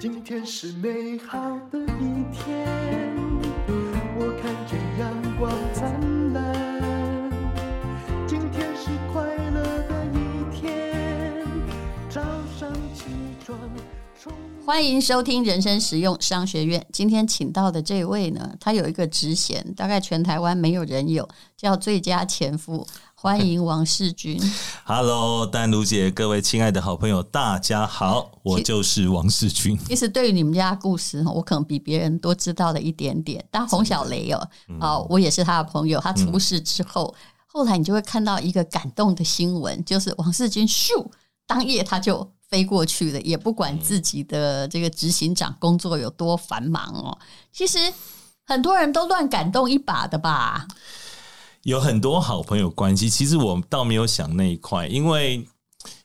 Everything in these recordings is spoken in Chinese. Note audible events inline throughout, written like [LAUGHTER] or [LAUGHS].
今天是美好的一天，我看见阳光灿烂。今天是快乐的一天，早上起床。欢迎收听人生实用商学院。今天请到的这位呢，他有一个职衔，大概全台湾没有人有，叫最佳前夫。欢迎王世军。Hello，丹如姐，各位亲爱的好朋友，大家好，我就是王世军。其实对于你们家的故事，我可能比别人多知道了一点点。但洪小雷哦，我也是他的朋友。他出事之后，嗯、后来你就会看到一个感动的新闻，就是王世军咻，当夜他就飞过去了，也不管自己的这个执行长工作有多繁忙哦。其实很多人都乱感动一把的吧。有很多好朋友关系，其实我倒没有想那一块，因为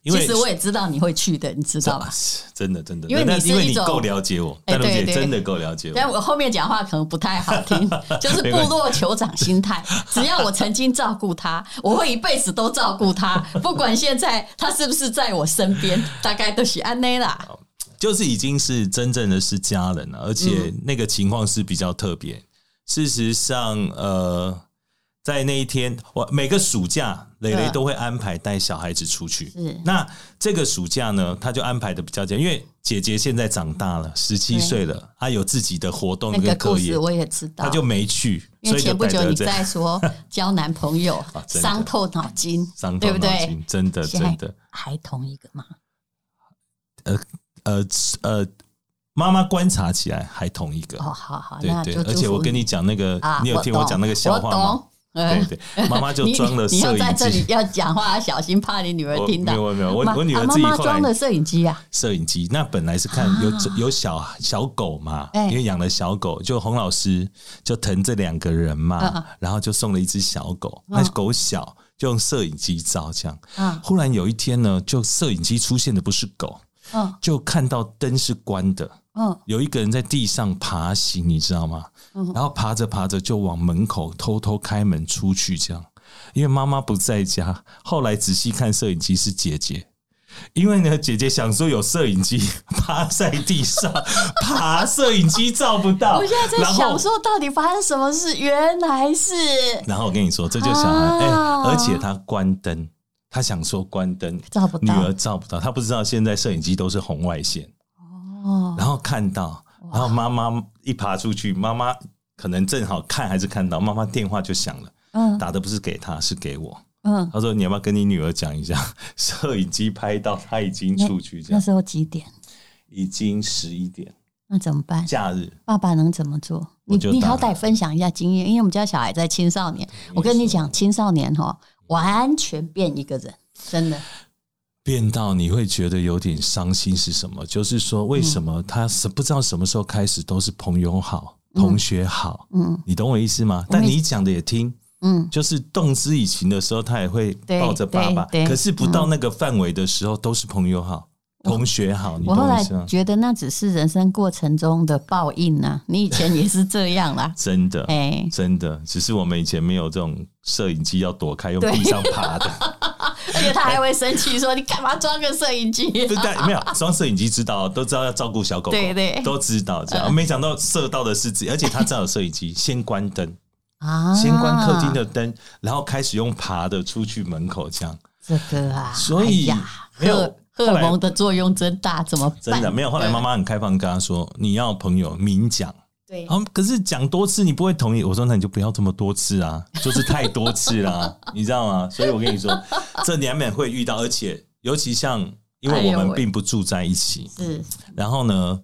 因为其实我也知道你会去的，你知道吧？真的真的，因为你是因为你够了解我，淡如姐真的够了解我。但我后面讲话可能不太好听，就是 [LAUGHS] 部落酋长心态。只要我曾经照顾他，我会一辈子都照顾他，[LAUGHS] 不管现在他是不是在我身边，大概都是安内啦。就是已经是真正的是家人了，而且那个情况是比较特别。事实上，呃。在那一天，我每个暑假，蕾蕾都会安排带小孩子出去。是，那这个暑假呢，他就安排的比较紧，因为姐姐现在长大了，十七岁了，她有自己的活动跟课业。我也知道，她就没去。因为前不久你在说交男朋友，[LAUGHS] 伤透脑筋，伤透脑筋，对不对？真的真的，还同一个吗？呃呃呃，妈妈观察起来还同一个。哦，好好，对对。而且我跟你讲那个，你有听我讲那个笑话吗？[LAUGHS] 对对，妈妈就装了摄影机。你要在这里要讲话小心，怕你女儿听到。没有没有，我我女儿自己装了摄影机啊。摄影机那本来是看有有小小狗嘛，因为养了小狗，就洪老师就疼这两个人嘛，然后就送了一只小狗。那狗小，就用摄影机照这样。忽然有一天呢，就摄影机出现的不是狗，就看到灯是关的。嗯，有一个人在地上爬行，你知道吗？然后爬着爬着就往门口偷偷开门出去，这样，因为妈妈不在家。后来仔细看摄影机是姐姐，因为呢，姐姐想说有摄影机，[LAUGHS] 趴在地上爬，摄影机照不到。我现在在想说，到底发生什么事？原来是……然后我跟你说，这就小孩，哎，而且他关灯，他想说关灯照不到，女儿照不到，他不知道现在摄影机都是红外线。哦，然后看到，然后妈妈一爬出去，妈妈可能正好看还是看到，妈妈电话就响了。嗯，打的不是给他，是给我。嗯，他说你要不要跟你女儿讲一下，[LAUGHS] 摄影机拍到她已经出去这样。那时候几点？已经十一点。那怎么办？假日，爸爸能怎么做？你你好歹分享一下经验，因为我们家小孩在青少年。我跟你讲，青少年哈，完全变一个人，真的。变到你会觉得有点伤心是什么？就是说，为什么他是不知道什么时候开始都是朋友好、同学好？嗯，你懂我意思吗？但你讲的也听，嗯，就是动之以情的时候，他也会抱着爸爸。可是不到那个范围的时候，都是朋友好。同学好，你我后来觉得那只是人生过程中的报应啊！你以前也是这样啦，[LAUGHS] 真的，哎，真的，只是我们以前没有这种摄影机要躲开用地上爬的，而且他还会生气说：“你干嘛装个摄影机？”对，没有装摄影机，知道都知道要照顾小狗狗，对对，都知道这样。没想到射到的是自己，而且他知道有摄影机，先关灯啊，先关客厅的灯，然后开始用爬的出去门口这样。这个啊，所以没有。荷尔蒙的作用真大，怎么办？真的没有。后来妈妈很开放，跟他说：“你要朋友明讲。”对，可是讲多次你不会同意。我说：“那你就不要这么多次啊，就是太多次了，[LAUGHS] 你知道吗？”所以我跟你说，这难免会遇到，而且尤其像，因为我们并不住在一起，是。然后呢，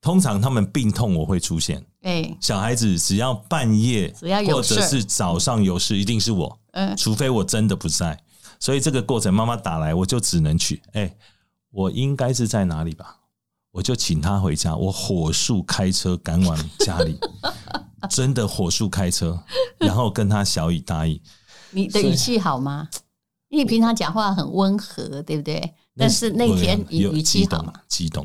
通常他们病痛我会出现。哎，小孩子只要半夜，或者是早上有事，一定是我。嗯，除非我真的不在。所以这个过程，妈妈打来，我就只能去。哎、欸，我应该是在哪里吧？我就请他回家，我火速开车赶往家里，真的火速开车，然后跟他小以答以。你的语气好吗？因为平常讲话很温和，对不对？但是那天语气好吗？激动，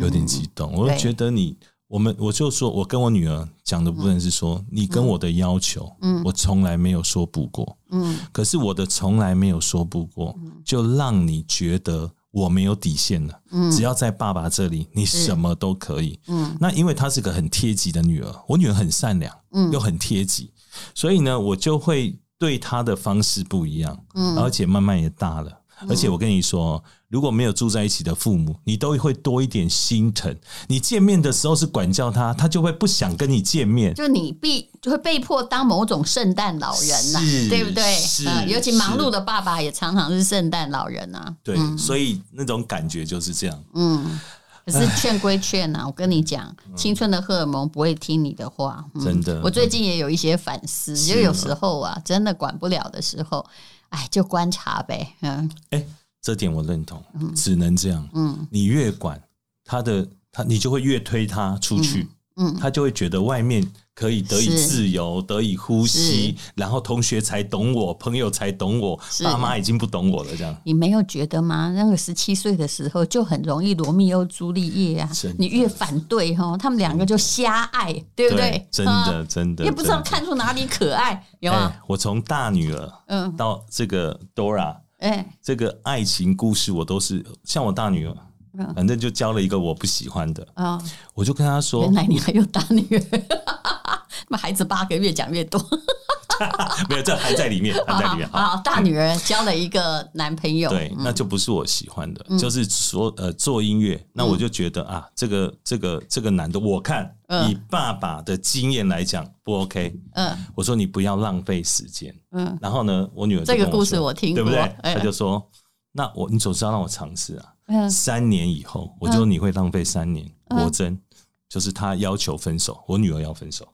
有点激动。我就觉得你。我们我就说，我跟我女儿讲的部分是说，你跟我的要求，嗯我从来没有说不过，嗯，可是我的从来没有说不过，就让你觉得我没有底线了。嗯，只要在爸爸这里，你什么都可以。嗯，那因为她是个很贴己的女儿，我女儿很善良，嗯，又很贴己，所以呢，我就会对她的方式不一样。嗯，而且慢慢也大了。而且我跟你说，如果没有住在一起的父母，你都会多一点心疼。你见面的时候是管教他，他就会不想跟你见面。就你必就会被迫当某种圣诞老人呐，对不对？是，尤其忙碌的爸爸也常常是圣诞老人啊。对，所以那种感觉就是这样。嗯，可是劝归劝呐，我跟你讲，青春的荷尔蒙不会听你的话。真的，我最近也有一些反思，就有时候啊，真的管不了的时候。哎，就观察呗，嗯，哎，这点我认同，只能这样，嗯，你越管他的，他你就会越推他出去，嗯，他就会觉得外面可以得以自由，得以呼吸，然后同学才懂我，朋友才懂我，爸妈已经不懂我了，这样。你没有觉得吗？那个十七岁的时候就很容易罗密欧朱丽叶啊，你越反对哈，他们两个就瞎爱，对不对？真的，真的，也不知道看出哪里可爱，有吗？我从大女儿，嗯，到这个 Dora，哎，这个爱情故事我都是像我大女儿。反正就交了一个我不喜欢的，啊，我就跟他说，原来你还有大女儿，那孩子八个月讲越多，没有，这还在里面，还在里面。好，大女儿交了一个男朋友，对，那就不是我喜欢的，就是说呃做音乐，那我就觉得啊，这个这个这个男的，我看以爸爸的经验来讲不 OK，嗯，我说你不要浪费时间，嗯，然后呢，我女儿这个故事我听过，对不对？她就说，那我你总是要让我尝试啊。三年以后，我就说你会浪费三年。果真，就是他要求分手，我女儿要分手。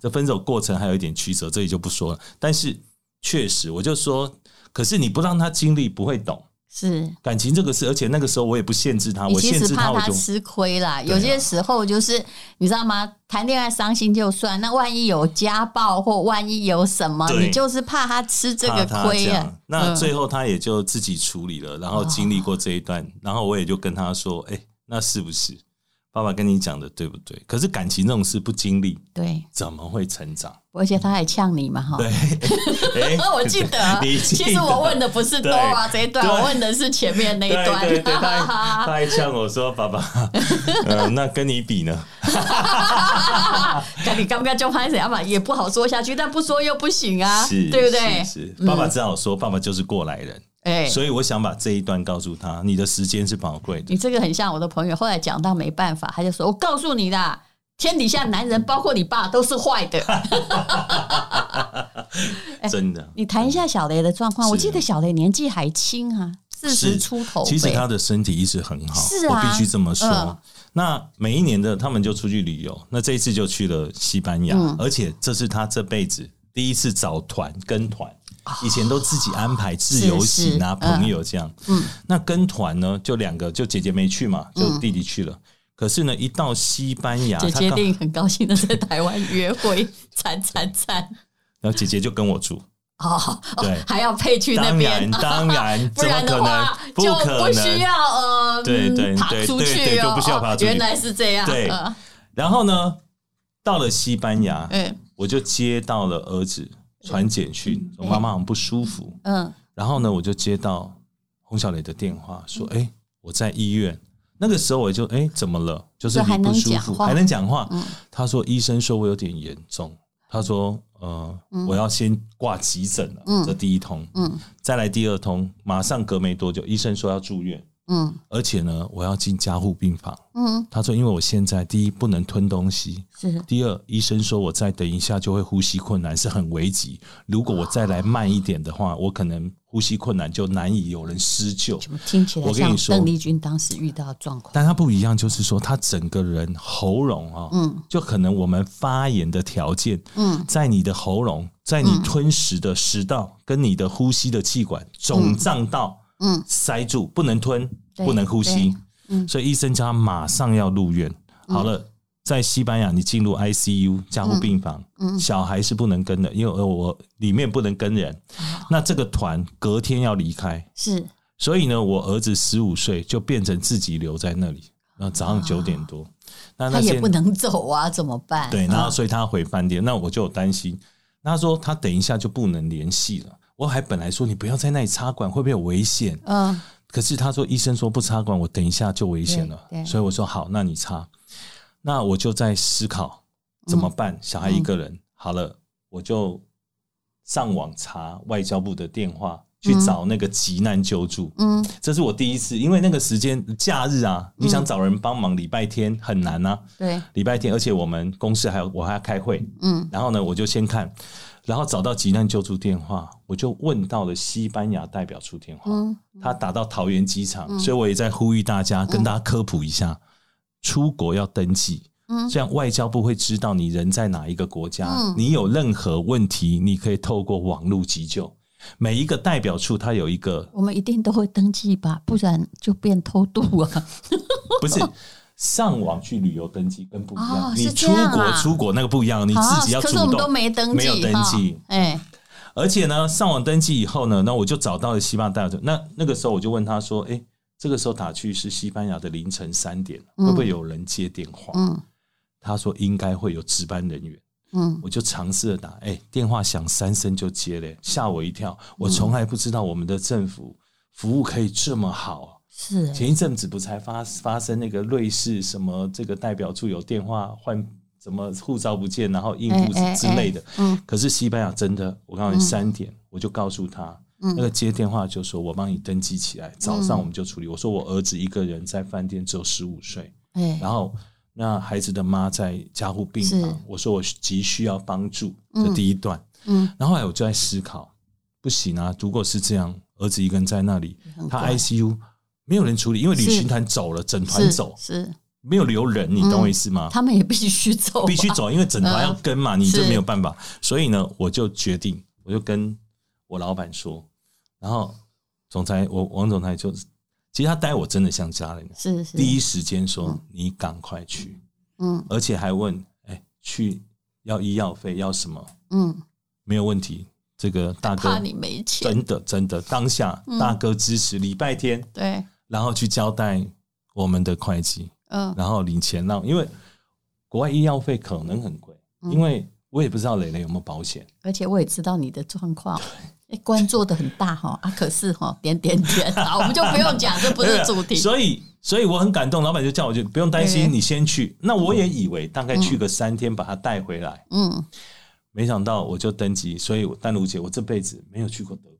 这分手过程还有一点曲折，这里就不说了。但是确实，我就说，可是你不让他经历，不会懂。是感情这个事，而且那个时候我也不限制他，我限制他，我就吃亏啦。有些时候就是你知道吗？谈恋爱伤心就算，那万一有家暴或万一有什么，你就是怕他吃这个亏啊。那最后他也就自己处理了，然后经历过这一段，然后我也就跟他说：“哎，那是不是爸爸跟你讲的对不对？”可是感情这种事不经历，对，怎么会成长？而且他还呛你嘛，哈。对，[LAUGHS] [LAUGHS] 我 [LAUGHS] 记得，其实我问的不是 Dora 这一段，我问的是前面那一段。对对，他还呛我说：“爸爸，那跟你比呢？”看你刚刚就拍谁嘛，也不好说下去，但不说又不行啊，对不对？是，爸爸只好说，爸爸就是过来人。哎，所以我想把这一段告诉他，你的时间是宝贵的。你这个很像我的朋友，后来讲到没办法，他就说：“我告诉你的。”天底下男人，包括你爸，都是坏的。[LAUGHS] 真的，你谈一下小雷的状况。我记得小雷年纪还轻啊，四十出头。其实他的身体一直很好，是啊，我必须这么说。那每一年的他们就出去旅游，那这一次就去了西班牙，而且这是他这辈子第一次找团跟团，以前都自己安排自由行啊，朋友这样。嗯，那跟团呢，就两个，就姐姐没去嘛，就弟弟去了。可是呢，一到西班牙，姐姐一定很高兴的在台湾约会，惨惨惨。[LAUGHS] 然后姐姐就跟我住，哦，对，还要配去那边，当然，[LAUGHS] 不然的话就不需要呃，对对爬出去就不需要爬出去。原来是这样，对。然后呢，到了西班牙，嗯，我就接到了儿子传简讯，我妈妈很不舒服，嗯，然后呢，我就接到洪小雷的电话，说，哎，我在医院。那个时候我就哎，怎么了？就是你不舒服，还能讲话。他说医生说我有点严重。他说呃，我要先挂急诊了。这第一通，嗯再来第二通，马上隔没多久，医生说要住院。嗯，而且呢，我要进加护病房。嗯，他说，因为我现在第一不能吞东西，是。第二，医生说我再等一下就会呼吸困难，是很危急。如果我再来慢一点的话，我可能呼吸困难就难以有人施救。听起来像邓丽君当时遇到的状况，但他不一样，就是说他整个人喉咙啊，嗯，就可能我们发炎的条件，嗯，在你的喉咙，在你吞食的食道跟你的呼吸的气管肿胀到。嗯，塞住不能吞，不能呼吸，嗯，所以医生叫他马上要入院。好了，在西班牙你进入 ICU 加护病房，嗯，小孩是不能跟的，因为我里面不能跟人。那这个团隔天要离开，是，所以呢，我儿子十五岁就变成自己留在那里。然后早上九点多，那他也不能走啊，怎么办？对，然后所以他回饭店，那我就有担心。他说他等一下就不能联系了。我还本来说你不要在那里插管，会不会有危险？嗯，可是他说医生说不插管，我等一下就危险了。所以我说好，那你插。那我就在思考怎么办。嗯、小孩一个人，好了，我就上网查外交部的电话。去找那个急难救助，嗯，这是我第一次，因为那个时间假日啊，嗯、你想找人帮忙，礼拜天很难啊，对，礼拜天，而且我们公司还有我还要开会，嗯，然后呢，我就先看，然后找到急难救助电话，我就问到了西班牙代表处电话，嗯，他打到桃园机场，嗯、所以我也在呼吁大家，跟大家科普一下，嗯、出国要登记，嗯，这样外交部会知道你人在哪一个国家，嗯、你有任何问题，你可以透过网络急救。每一个代表处，它有一个，我们一定都会登记吧，不然就变偷渡啊。[LAUGHS] 不是上网去旅游登记跟不一样，哦、你出国出国那个不一样，你自己要主动，可是我们都没登记，没有登记。哎、哦，而且呢，上网登记以后呢，那我就找到了西班牙大使。那那个时候我就问他说：“哎，这个时候打去是西班牙的凌晨三点，会不会有人接电话？”嗯，他说应该会有值班人员。嗯，我就尝试着打，哎、欸，电话响三声就接了，吓我一跳。我从来不知道我们的政府服务可以这么好。是、欸，前一阵子不才发发生那个瑞士什么这个代表处有电话换什么护照不见，然后应付之类的。可是西班牙真的，我告诉你三点，嗯、我就告诉他，那个接电话就说我帮你登记起来，早上我们就处理。我说我儿子一个人在饭店只有十五岁，欸、然后。那孩子的妈在加护病房，我说我急需要帮助。这第一段，然后后来我就在思考，不行啊，如果是这样，儿子一个人在那里，他 ICU 没有人处理，因为旅行团走了，整团走是，是没有留人，你懂我意思吗？他们也必须走，必须走，因为整团要跟嘛，你就没有办法。所以呢，我就决定，我就跟我老板说，然后总裁，我王总裁就。其实他待我真的像家人，是是。第一时间说你赶快去，嗯，而且还问，哎，去要医药费要什么？嗯，没有问题。这个大哥，怕你没钱，真的真的，当下大哥支持。礼拜天对，然后去交代我们的会计，嗯，然后领钱让，因为国外医药费可能很贵，因为我也不知道蕾蕾有没有保险，而且我也知道你的状况。[LAUGHS] 哎官做的很大哈啊，可是哈点点点 [LAUGHS] 啊，我们就不用讲，这不是主题。[LAUGHS] 所以，所以我很感动，老板就叫我就不用担心，你先去。那我也以为大概去个三天，把他带回来。嗯，没想到我就登机。所以，丹如姐，我这辈子没有去过德国，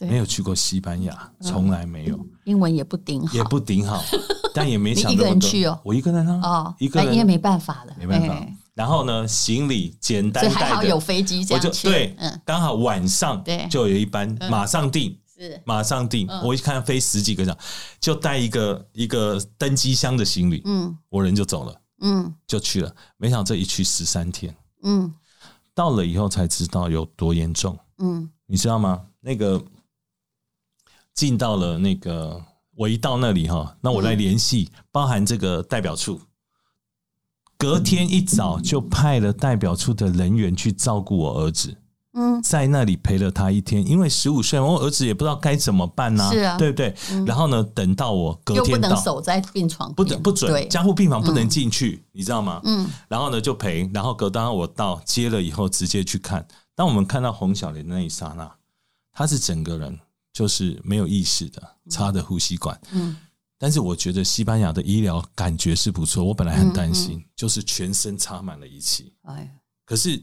没有去过西班牙，从来没有。英文也不顶好，也不顶好，[LAUGHS] 但也没想到一个人去哦，我一个人啊，哦，一个人。因为没办法了，没办法。然后呢，行李简单带的，还好有飞机这样去。对，嗯，刚好晚上就有一班，马上订，是。马上订。我一看飞十几个小时，就带一个一个登机箱的行李，嗯，我人就走了，嗯，就去了。没想到这一去十三天，嗯，到了以后才知道有多严重，嗯，你知道吗？那个进到了那个，我一到那里哈，那我来联系，包含这个代表处。隔天一早就派了代表处的人员去照顾我儿子，嗯，在那里陪了他一天，因为十五岁，我儿子也不知道该怎么办呢，是啊，对不对？然后呢，等到我隔天到，不能守在病床，不准不准，加护病房不能进去，你知道吗？嗯，然后呢就陪，然后隔当我到接了以后，直接去看。当我们看到洪小莲的那一刹那，他是整个人就是没有意识的，插着呼吸管，嗯。但是我觉得西班牙的医疗感觉是不错，我本来很担心，嗯嗯、就是全身插满了仪器。哎，可是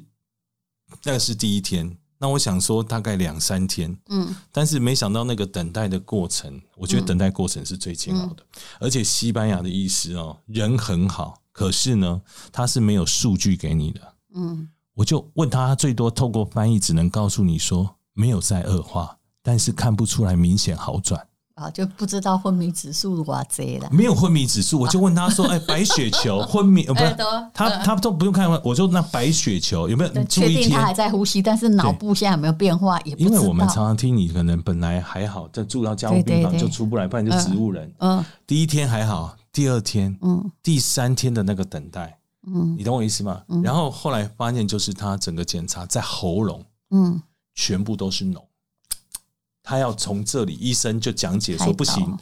那个是第一天，那我想说大概两三天，嗯，但是没想到那个等待的过程，我觉得等待过程是最煎熬的。嗯、而且西班牙的医师哦，人很好，可是呢，他是没有数据给你的。嗯，我就问他，他最多透过翻译只能告诉你说没有在恶化，但是看不出来明显好转。啊，就不知道昏迷指数多少了。没有昏迷指数，我就问他说：“ [LAUGHS] 哎，白血球昏迷呃不是？他他都不用看，我就那白血球有没有？确定他还在呼吸，但是脑部现在有没有变化？也因为我们常常听你可能本来还好，在住到加护病房就出不来，不然就植物人。嗯，第一天还好，第二天，嗯，第三天的那个等待，嗯，你懂我意思吗？然后后来发现就是他整个检查在喉咙，嗯，全部都是脓。他要从这里，医生就讲解说不行，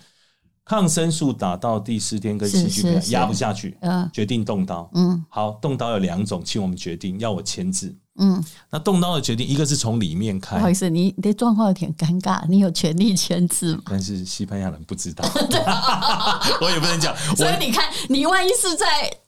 抗生素打到第四天跟细菌压不下去，嗯，决定动刀。嗯，好，动刀有两种，请我们决定要我签字。嗯，那动刀的决定，一个是从里面开。不好意思，你你的状况有点尴尬，你有权利签字吗？但是西班牙人不知道，[LAUGHS] [LAUGHS] 我也不能讲。所以你看，你万一是在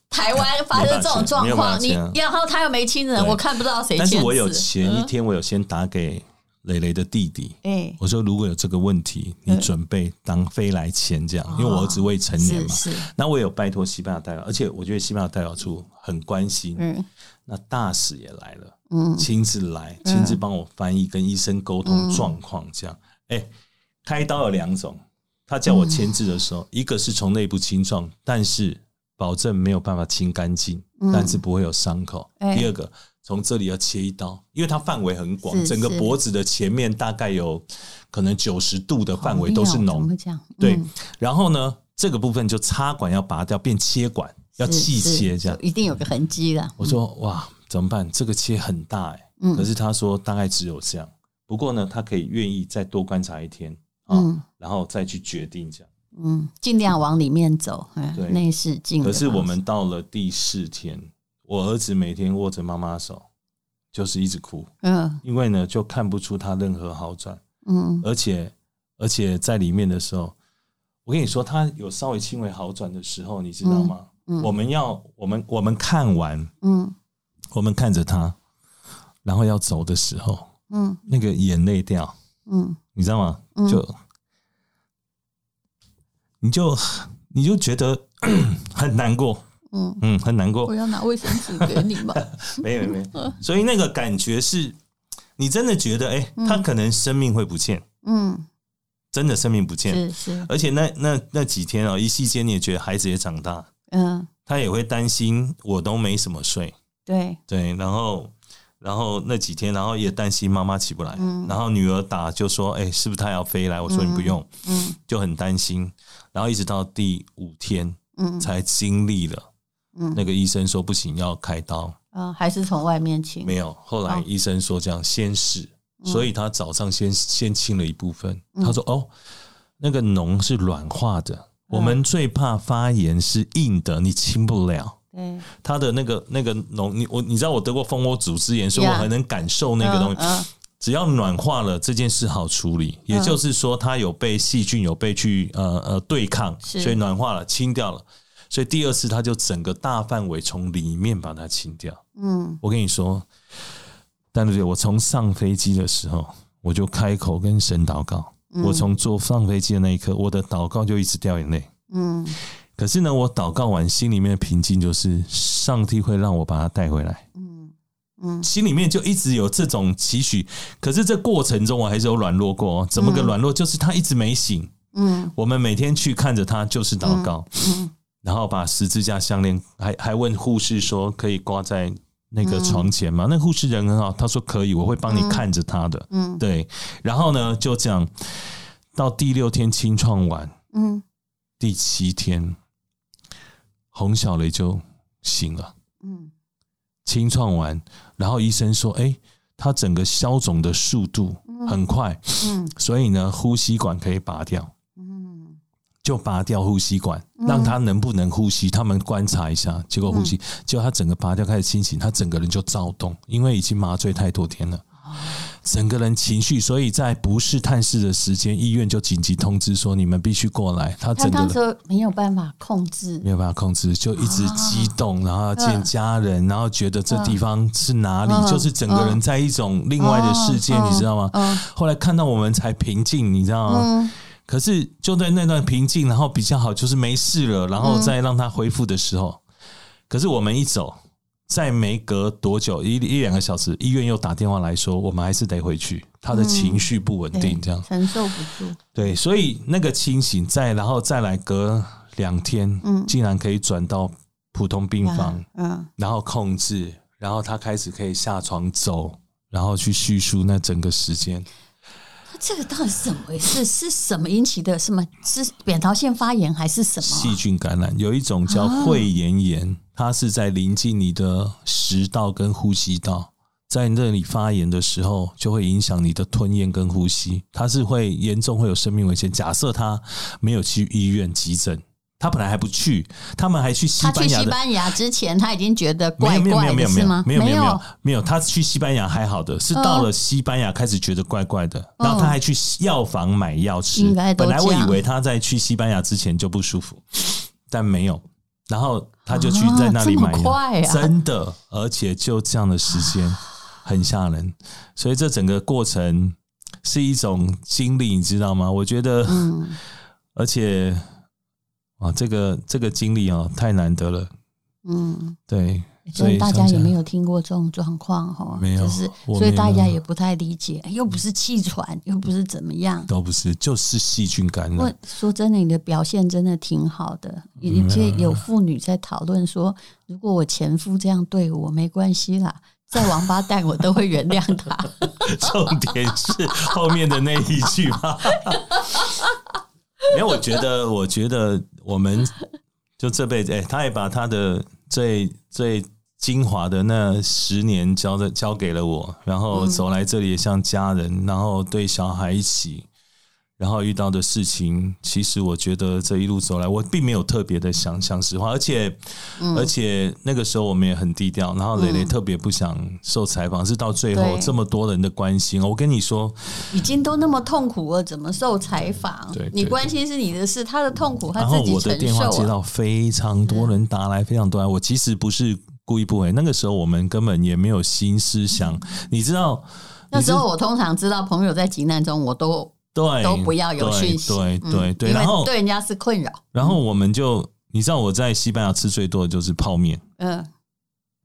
台湾发生这种状况，你然后他又没亲人，我看不到谁签字。但是我有前一天，我有先打给。蕾蕾的弟弟，欸、我说如果有这个问题，你准备当飞来钱这样，嗯、因为我儿子未成年嘛。是那我有拜托西班牙代表，而且我觉得西班牙代表处很关心。嗯，那大使也来了，嗯，亲自来，亲自帮我翻译，跟医生沟通状况这样。哎、嗯欸，开刀有两种，他叫我签字的时候，嗯、一个是从内部清创，但是保证没有办法清干净，嗯、但是不会有伤口。欸、第二个。从这里要切一刀，因为它范围很广，整个脖子的前面大概有可能九十度的范围都是脓。嗯、对，然后呢，这个部分就插管要拔掉，变切管，要气切这样，一定有个痕迹的。我说哇，怎么办？这个切很大哎、欸，嗯、可是他说大概只有这样。不过呢，他可以愿意再多观察一天啊，嗯、然后再去决定这样。嗯，尽量往里面走，对，内视镜。可是我们到了第四天。我儿子每天握着妈妈手，就是一直哭，嗯，因为呢，就看不出他任何好转，嗯，而且而且在里面的时候，我跟你说，他有稍微轻微好转的时候，你知道吗？嗯，我们要我们我们看完，嗯，我们看着他，然后要走的时候，嗯，那个眼泪掉，嗯，你知道吗？就你就你就觉得 [CLEARS THROAT] 很难过。嗯嗯，很难过。我要拿卫生纸给你吗？[LAUGHS] 没有没有，所以那个感觉是，你真的觉得，哎、欸，他可能生命会不见。嗯，真的生命不见。是是。而且那那那几天哦，一夕间你也觉得孩子也长大。嗯。他也会担心，我都没什么睡。对对，然后然后那几天，然后也担心妈妈起不来。嗯。然后女儿打就说，哎、欸，是不是她要飞来？我说你不用。嗯。就很担心，然后一直到第五天，嗯，才经历了。嗯，那个医生说不行，要开刀。嗯，还是从外面清？没有，后来医生说这样先试，哦、所以他早上先先清了一部分。嗯、他说：“哦，那个脓是软化的，嗯、我们最怕发炎是硬的，你清不了。”对，他的那个那个脓，你我你知道我得过蜂窝组织炎，所以我很能感受那个东西。嗯嗯、只要暖化了，这件事好处理。也就是说，它有被细菌有被去呃呃对抗，所以暖化了，清掉了。所以第二次它就整个大范围从里面把它清掉。嗯，我跟你说，但是我从上飞机的时候，我就开口跟神祷告。我从坐上飞机的那一刻，我的祷告就一直掉眼泪。嗯，可是呢，我祷告完，心里面的平静就是上帝会让我把它带回来。嗯嗯，心里面就一直有这种期许。可是这过程中我还是有软弱过。怎么个软弱？就是他一直没醒。嗯，我们每天去看着他，就是祷告。嗯。然后把十字架项链还还问护士说可以挂在那个床前吗？嗯、那护士人很好，他说可以，我会帮你看着他的。嗯，对。然后呢，就这样到第六天清创完，嗯，第七天洪小雷就醒了。嗯，清创完，然后医生说，哎，他整个消肿的速度很快，嗯，所以呢，呼吸管可以拔掉。就拔掉呼吸管，让他能不能呼吸？他们观察一下，结果呼吸，结果他整个拔掉开始清醒，他整个人就躁动，因为已经麻醉太多天了，整个人情绪，所以在不是探视的时间，医院就紧急通知说你们必须过来。他整个人说没有办法控制，没有办法控制，就一直激动，然后要见家人，然后觉得这地方是哪里，就是整个人在一种另外的世界，你知道吗？后来看到我们才平静，你知道吗？可是就在那段平静，然后比较好，就是没事了，然后再让他恢复的时候，可是我们一走，再没隔多久，一一两个小时，医院又打电话来说，我们还是得回去，他的情绪不稳定，这样承受不住。对，所以那个清醒再然后再来隔两天，嗯，竟然可以转到普通病房，嗯，然后控制，然后他开始可以下床走，然后去叙述那整个时间。这个到底是怎么回事？是什么引起的？什么是扁桃腺发炎还是什么细菌感染？有一种叫会炎炎，它是在临近你的食道跟呼吸道，在那里发炎的时候，就会影响你的吞咽跟呼吸，它是会严重会有生命危险。假设他没有去医院急诊。他本来还不去，他们还去西班牙。他去西班牙之前，他已经觉得怪怪的，是吗？没有没有没有没有，他去西班牙还好的，是到了西班牙开始觉得怪怪的，然后他还去药房买药吃。本来我以为他在去西班牙之前就不舒服，但没有，然后他就去在那里买药，真的，而且就这样的时间 [SIGHS] 很吓人，所以这整个过程是一种经历，你知道吗？我觉得，而且。啊，这个这个经历啊，太难得了。嗯，对，所以大家也没有听过这种状况哈，没有，就是所以大家也不太理解，又不是气喘，又不是怎么样，都不是，就是细菌感染。说真的，你的表现真的挺好的，而且有妇女在讨论说，如果我前夫这样对我，没关系啦，再王八蛋我都会原谅他。[LAUGHS] 重点是后面的那一句话。[LAUGHS] [LAUGHS] 因为我觉得，我觉得我们就这辈子，哎，他也把他的最最精华的那十年交的交给了我，然后走来这里也像家人，然后对小孩一起。然后遇到的事情，其实我觉得这一路走来，我并没有特别的想讲实话，而且，嗯、而且那个时候我们也很低调。然后蕾蕾特别不想受采访，嗯、是到最后这么多人的关心，我跟你说，已经都那么痛苦了，怎么受采访？你关心是你的事，他的痛苦他自己承受。然后我的电话接到非常多人打来，非常多。我其实不是故意不回，那个时候我们根本也没有心思想，你知道，那时候我通常知道朋友在急难中，我都。对，都不要有讯息，对对对，然后对人家是困扰。然后我们就，你知道我在西班牙吃最多的就是泡面，嗯，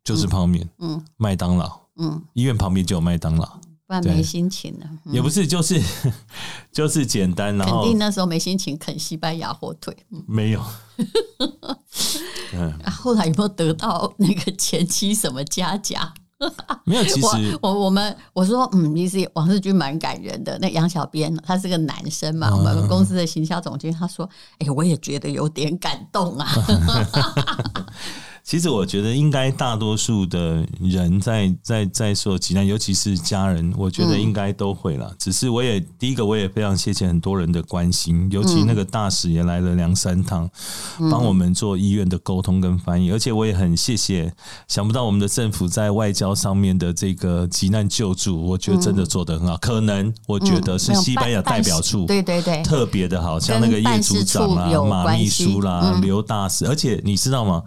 就是泡面，嗯，麦当劳，嗯，医院旁边就有麦当劳，不然没心情了。也不是，就是 [LAUGHS] 就是简单，然后肯定那时候没心情啃西班牙火腿，没有。[LAUGHS] 嗯，后来有没有得到那个前妻什么嘉奖？[LAUGHS] 没有，其实我我，我们我说嗯，其实王世军蛮感人的。那杨小编他是个男生嘛，我们公司的行销总监他说，哎、欸，我也觉得有点感动啊。[LAUGHS] 其实我觉得，应该大多数的人在在在受急难，尤其是家人，我觉得应该都会了。嗯、只是我也第一个，我也非常谢谢很多人的关心，尤其那个大使也来了两三趟，帮、嗯、我们做医院的沟通跟翻译。而且我也很谢谢，想不到我们的政府在外交上面的这个急难救助，我觉得真的做得很好。嗯、可能我觉得是西班牙代表处，对对对，特别的好，像那个叶组长啊、马秘书啦、刘、嗯、大使，而且你知道吗？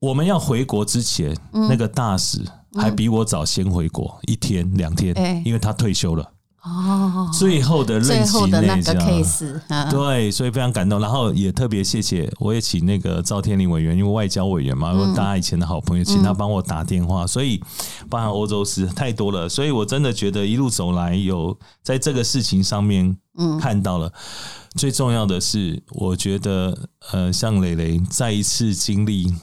我们要回国之前，嗯、那个大使还比我早先回国、嗯、一天两天，欸、因为他退休了。哦，最后的任期那个 case，对，所以非常感动。然后也特别谢谢，我也请那个赵天林委员，因为外交委员嘛，嗯、大家以前的好朋友，请他帮我打电话。嗯、所以包含欧洲事太多了，所以我真的觉得一路走来，有在这个事情上面，嗯，看到了。嗯、最重要的是，我觉得呃，像蕾蕾再一次经历。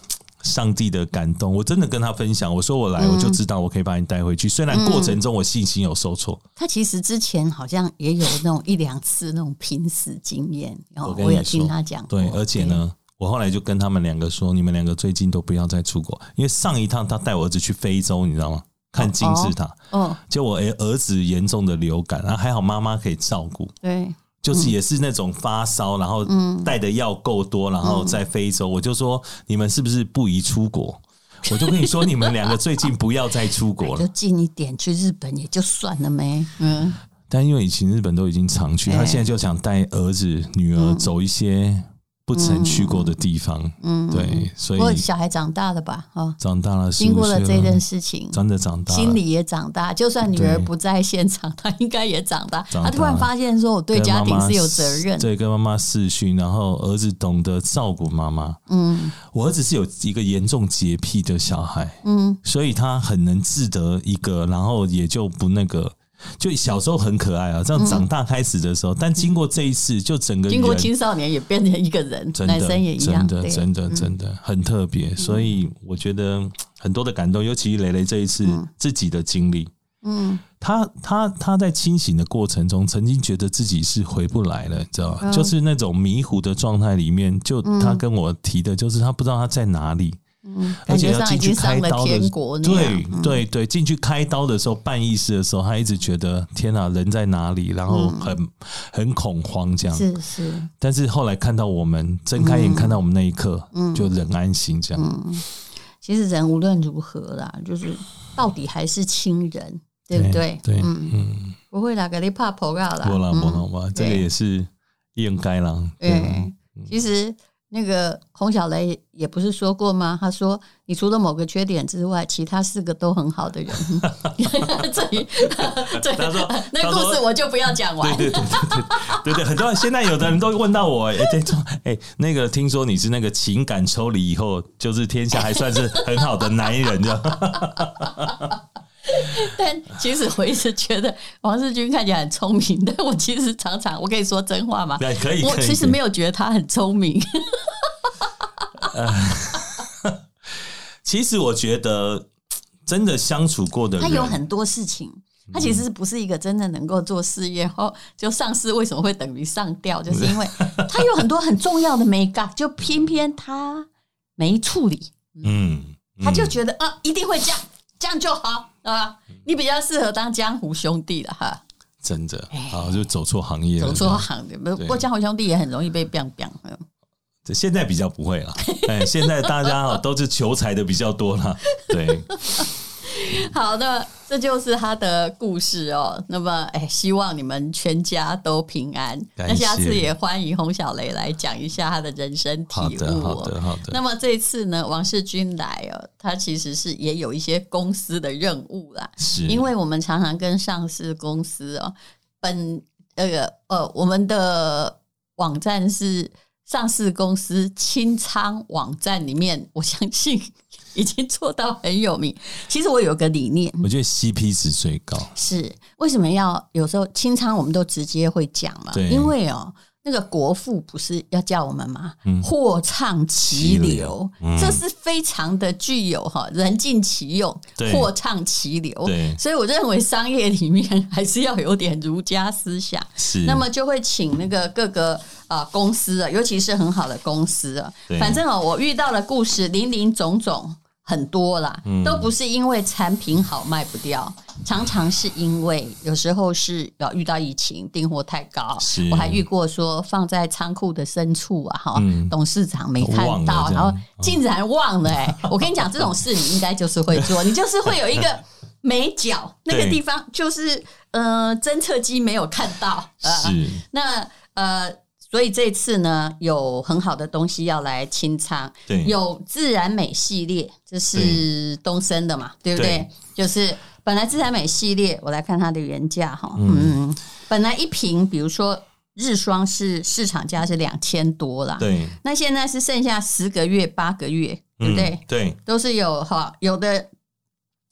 上帝的感动，我真的跟他分享。我说我来，我就知道我可以把你带回去。虽然过程中我信心有受挫，他其实之前好像也有那种一两次那种濒死经验。然后我也听他讲，对，而且呢，我后来就跟他们两个说，你们两个最近都不要再出国，因为上一趟他带我儿子去非洲，你知道吗？看金字塔，嗯，就我儿子严重的流感，然后还好妈妈可以照顾，对。就是也是那种发烧，然后带的药够多，然后在非洲，我就说你们是不是不宜出国？我就跟你说，你们两个最近不要再出国了，就近一点去日本也就算了没。嗯，但因为以前日本都已经常去，他现在就想带儿子女儿走一些。不曾去过的地方，嗯，对，所以小孩长大了吧？哦，长大了，经过了这件事情，真的长大，心里也长大。就算女儿不在现场，她应该也长大。她突然发现说，我对家庭是有责任。对，跟妈妈视讯，然后儿子懂得照顾妈妈。嗯，我儿子是有一个严重洁癖的小孩，嗯，所以他很能自得一个，然后也就不那个。就小时候很可爱啊，这样长大开始的时候，嗯、但经过这一次，就整个经过青少年也变成一个人，男生也一样，真的真的真的很特别。嗯、所以我觉得很多的感动，尤其蕾蕾这一次自己的经历，嗯，他他他在清醒的过程中，曾经觉得自己是回不来了，你知道吧？嗯、就是那种迷糊的状态里面，就他跟我提的，就是他不知道他在哪里。嗯，而且要进去开刀的，对对对，进去开刀的时候办仪式的时候，他一直觉得天哪，人在哪里？然后很、嗯、很恐慌这样。是是。但是后来看到我们睁开眼看到我们那一刻，嗯，就人安心这样。嗯，其实人无论如何啦，就是到底还是亲人，对不对？对，嗯嗯，不会啦，给你怕婆啦，不啦不啦吧，这个也是应该啦。对，其实。那个洪小雷也不是说过吗？他说：“你除了某个缺点之外，其他四个都很好的人。[LAUGHS] ” [LAUGHS] 这里，[LAUGHS] 他说：“那故事我就不要讲完。”对对对对对对对，很多人现在有的人都问到我，哎，这种哎，那个听说你是那个情感抽离以后，就是天下还算是很好的男人，这样。[LAUGHS] 但其实我一直觉得王世军看起来很聪明，但我其实常常，我可以说真话吗？对，可以。我其实没有觉得他很聪明。呃，[LAUGHS] 其实我觉得真的相处过的人，他有很多事情，他其实不是一个真的能够做事业后就上市，为什么会等于上吊？就是因为他有很多很重要的没干，就偏偏他没处理。嗯，他就觉得啊，一定会这样。这样就好啊！你比较适合当江湖兄弟了哈。真的啊，就走错行业了，走错行业。不过江湖兄弟也很容易被 biang biang。这现在比较不会了，哎，现在大家都是求财的比较多了，对。[LAUGHS] 好的，这就是他的故事哦。那么，哎，希望你们全家都平安。那下次也欢迎洪小雷来讲一下他的人生体悟。好的，好的，好的。那么这次呢，王世军来哦，他其实是也有一些公司的任务啦。是，因为我们常常跟上市公司哦，本那个呃，我们的网站是上市公司清仓网站里面，我相信。已经做到很有名。其实我有个理念，我觉得 CP 值最高。是为什么要有时候清仓？我们都直接会讲嘛。对，因为哦，那个国父不是要叫我们吗？货畅其流，这是非常的具有哈人尽其用，货畅其流。对，所以我认为商业里面还是要有点儒家思想。是，那么就会请那个各个啊公司啊，尤其是很好的公司啊，反正哦，我遇到的故事林林总总。很多啦，都不是因为产品好卖不掉，常常是因为有时候是要遇到疫情订货太高。我还遇过说放在仓库的深处啊，哈，董事长没看到，然后竟然忘了。哎，我跟你讲，这种事你应该就是会做，你就是会有一个美角那个地方，就是呃侦测机没有看到。呃那呃。所以这次呢，有很好的东西要来清仓，对，有自然美系列，这是东升的嘛，对，对不对？对，就是本来自然美系列，我来看它的原价哈，嗯，本来一瓶，比如说日霜是市场价是两千多啦，对，那现在是剩下十个月、八个月，对不对？嗯、对，都是有哈，有的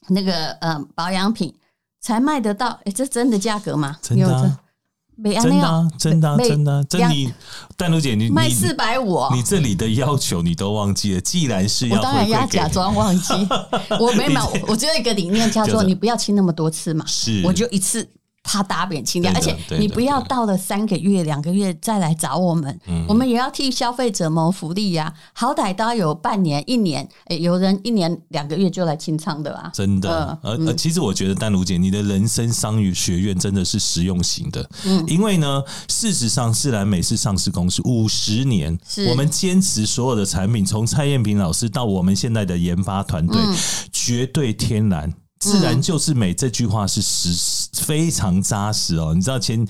那个呃保养品才卖得到，哎，这真的价格吗？真的、啊。真的、啊，真的、啊，真的、啊，真你丹如姐，你卖四百五，你这里的要求你都忘记了。既然是要，我当然要假装忘记。我没买，[LAUGHS] 我只有一个理念，叫做你不要清那么多次嘛。是，我就一次。他打扁清掉，而且你不要到了三个月、两个月再来找我们，我们也要替消费者谋福利呀。好歹都要有半年、一年，哎，有人一年、两个月就来清仓的啊。真的，呃呃，其实我觉得丹如姐，你的人生商业学院真的是实用型的。嗯，因为呢，事实上，自然美是上市公司五十年，我们坚持所有的产品，从蔡艳萍老师到我们现在的研发团队，绝对天然。自然就是美，这句话是实非常扎实哦。你知道前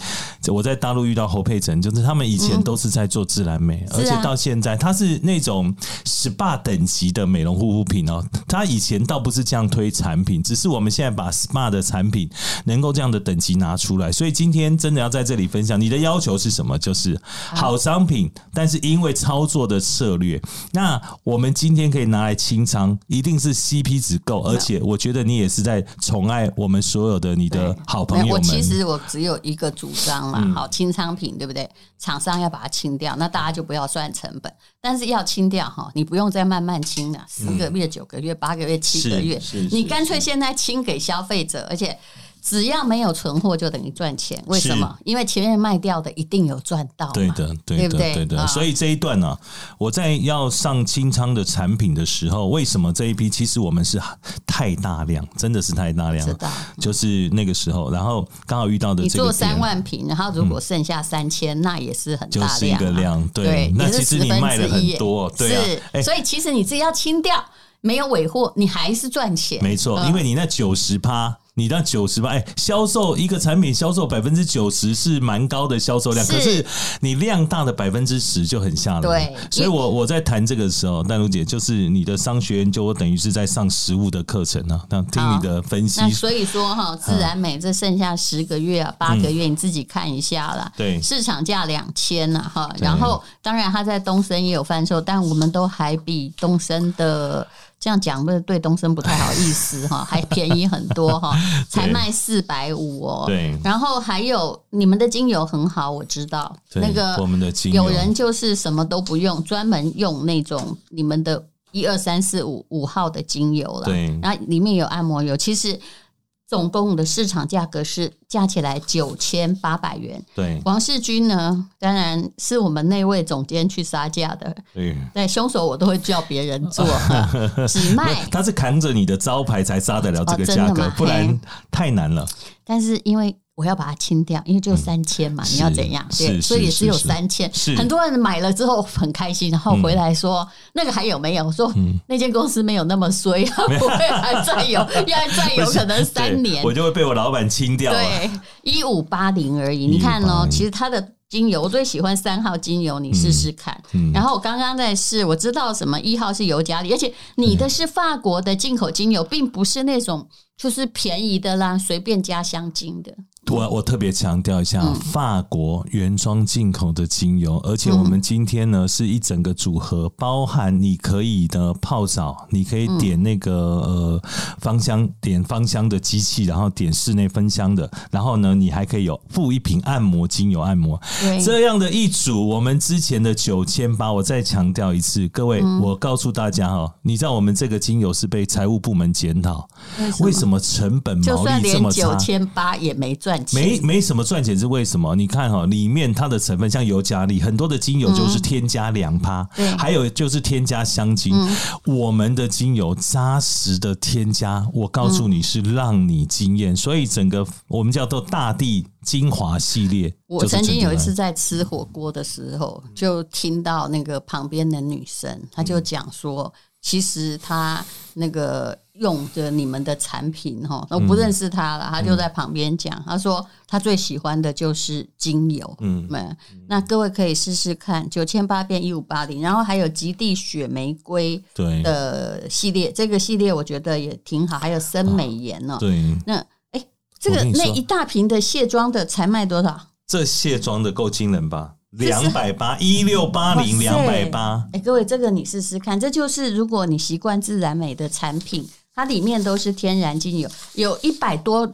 我在大陆遇到侯佩岑，就是他们以前都是在做自然美，而且到现在他是那种 SPA 等级的美容护肤品哦。他以前倒不是这样推产品，只是我们现在把 SPA 的产品能够这样的等级拿出来。所以今天真的要在这里分享，你的要求是什么？就是好商品，但是因为操作的策略，那我们今天可以拿来清仓，一定是 CP 值够，而且我觉得你也是。在宠爱我们所有的你的好朋友们。我其实我只有一个主张嘛，好清仓品对不对？厂商要把它清掉，那大家就不要算成本。但是要清掉哈，你不用再慢慢清了，十个月、九个月、八个月、七个月，你干脆现在清给消费者，而且。只要没有存货，就等于赚钱。为什么？因为前面卖掉的一定有赚到。对的，对的，对，的。啊、所以这一段呢、啊，我在要上清仓的产品的时候，为什么这一批其实我们是太大量，真的是太大量。就是那个时候，然后刚好遇到的这个。你做三万瓶，然后如果剩下三千、嗯，那也是很大量、啊。就是一个量，对。对那其实你卖了很多，对、啊。是、欸。所以其实你自己要清掉，没有尾货，你还是赚钱。没错，因为你那九十趴。你到九十吧，哎，销售一个产品销售百分之九十是蛮高的销售量，可是你量大的百分之十就很吓人。对，所以我我在谈这个时候，丹如姐就是你的商学院，就我等于是在上实物的课程啊，那听你的分析。那所以说哈，自然美这剩下十个月啊，八个月，你自己看一下啦。对，市场价两千呐哈，然后当然它在东森也有贩售，但我们都还比东森的。这样讲不是对东升不太好意思哈，[LAUGHS] 还便宜很多哈，才卖四百五哦。对，然后还有你们的精油很好，我知道那个我们的精油有人就是什么都不用，专门用那种你们的一二三四五五号的精油了。对，然后里面有按摩油，其实。总共的市场价格是加起来九千八百元。对，王世军呢，当然是我们那位总监去杀价的。对，对，凶手我都会叫别人做，[LAUGHS] 只卖。他是扛着你的招牌才杀得了这个价格，哦，不然太难了。但是因为。我要把它清掉，因为就三千嘛，你要怎样？对，所以也只有三千。很多人买了之后很开心，然后回来说、嗯、那个还有没有？我说、嗯、那间公司没有那么衰，不会还再有，[LAUGHS] 要再有可能三年，我就会被我老板清掉。对，一五八零而已。你看哦，其实它的精油我最喜欢三号精油，你试试看。嗯嗯、然后我刚刚在试，我知道什么一号是尤加利，而且你的是法国的进口精油，并不是那种就是便宜的啦，随便加香精的。我我特别强调一下，法国原装进口的精油，而且我们今天呢是一整个组合，包含你可以的泡澡，你可以点那个呃芳香点芳香的机器，然后点室内芬香的，然后呢你还可以有附一瓶按摩精油按摩，这样的一组，我们之前的九千八，我再强调一次，各位，我告诉大家哈，你知道我们这个精油是被财务部门检讨，为什么？成本毛利这么差？九千八也没赚。没没什么赚钱是为什么？你看哈，里面它的成分像尤加利，很多的精油就是添加两趴，嗯，还有就是添加香精。嗯、我们的精油扎实的添加，我告诉你是让你惊艳，嗯。所以整个我们叫做大地精华系列。我曾经有一次在吃火锅的时候，就听到那个旁边的女生，她就讲说。其实他那个用的你们的产品哈，我不认识他了，他就在旁边讲，他说他最喜欢的就是精油，嗯，那各位可以试试看，九千八变一五八零，然后还有极地雪玫瑰的系列，这个系列我觉得也挺好，还有森美颜呢，对，那哎，这个那一大瓶的卸妆的才卖多少？这卸妆的够惊人吧？两百八一六八零两百八，哎，各位，这个你试试看，这就是如果你习惯自然美的产品，它里面都是天然精油，有一百多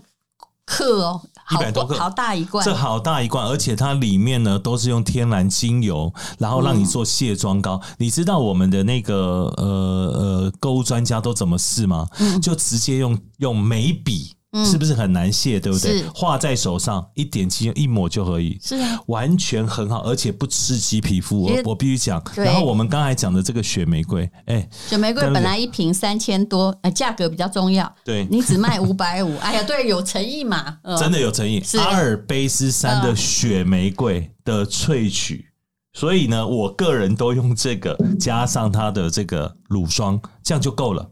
克哦，一百多克，好大一罐，这好大一罐，而且它里面呢都是用天然精油，然后让你做卸妆膏。嗯、你知道我们的那个呃呃购物专家都怎么试吗？嗯、就直接用用眉笔。是不是很难卸，对不对？画在手上，一点精油一抹就可以，是啊，完全很好，而且不刺激皮肤。我我必须讲。然后我们刚才讲的这个雪玫瑰，哎，雪玫瑰本来一瓶三千多，哎，价格比较重要。对，你只卖五百五，[LAUGHS] 哎呀，对，有诚意嘛，真的有诚意。阿尔卑斯山的雪玫瑰的萃取，所以呢，我个人都用这个，加上它的这个乳霜，这样就够了。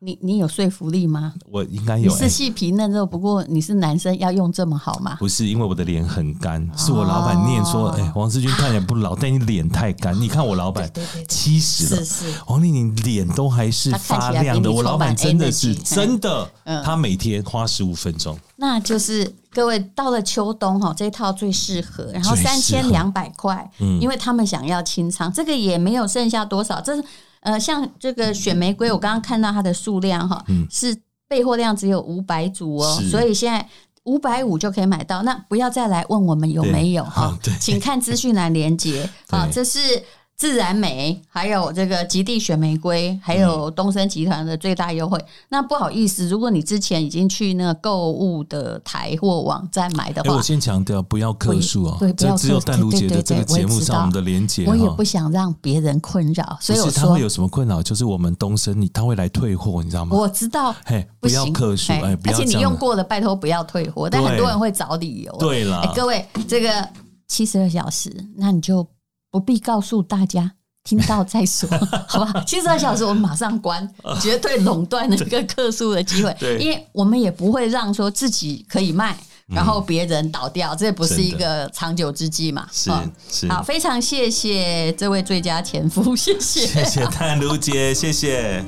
你你有说服力吗？我应该有。是细皮嫩肉，不过你是男生，要用这么好吗？不是，因为我的脸很干，是我老板念说，哎、哦欸，王世军看起来不老，但你脸太干。你看我老板七十了，是是，王丽你脸都还是发亮的。我老板真的是真的，他每天花十五分钟。那就是各位到了秋冬哈，这一套最适合。然后三千两百块，嗯，因为他们想要清仓，这个也没有剩下多少，这是。呃，像这个雪玫瑰，我刚刚看到它的数量哈，是备货量只有五百组哦，所以现在五百五就可以买到。那不要再来问我们有没有哈，请看资讯栏连接。好，这是自然美，还有这个极地雪玫瑰，还有东森集团的最大优惠。嗯、那不好意思，如果你之前已经去那个购物的台或网站买的话，欸、我先强调不要客诉啊，对，不要只有淡如姐的这个节目上我们的连接，我也不想让别人困扰，所以我说他会有什么困扰，就是我们东森你他会来退货，你知道吗？我知道，嘿，不要客诉，哎，而且你用过的，拜托不要退货，但很多人会找理由。对了、欸，各位，这个七十二小时，那你就。不必告诉大家，听到再说，[LAUGHS] 好吧？七十二小时我们马上关，绝对垄断那个客诉的机会。因为我们也不会让说自己可以卖，然后别人倒掉，这不是一个长久之计嘛？是是。好，非常谢谢这位最佳前夫，谢谢，谢谢淡如姐，谢谢。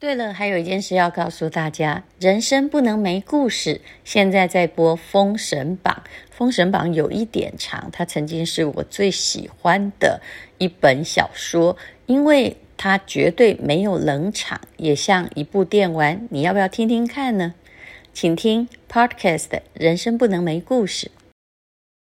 对了，还有一件事要告诉大家：人生不能没故事。现在在播《封神榜》，《封神榜》有一点长，它曾经是我最喜欢的一本小说，因为它绝对没有冷场，也像一部电玩。你要不要听听看呢？请听 Podcast《人生不能没故事》。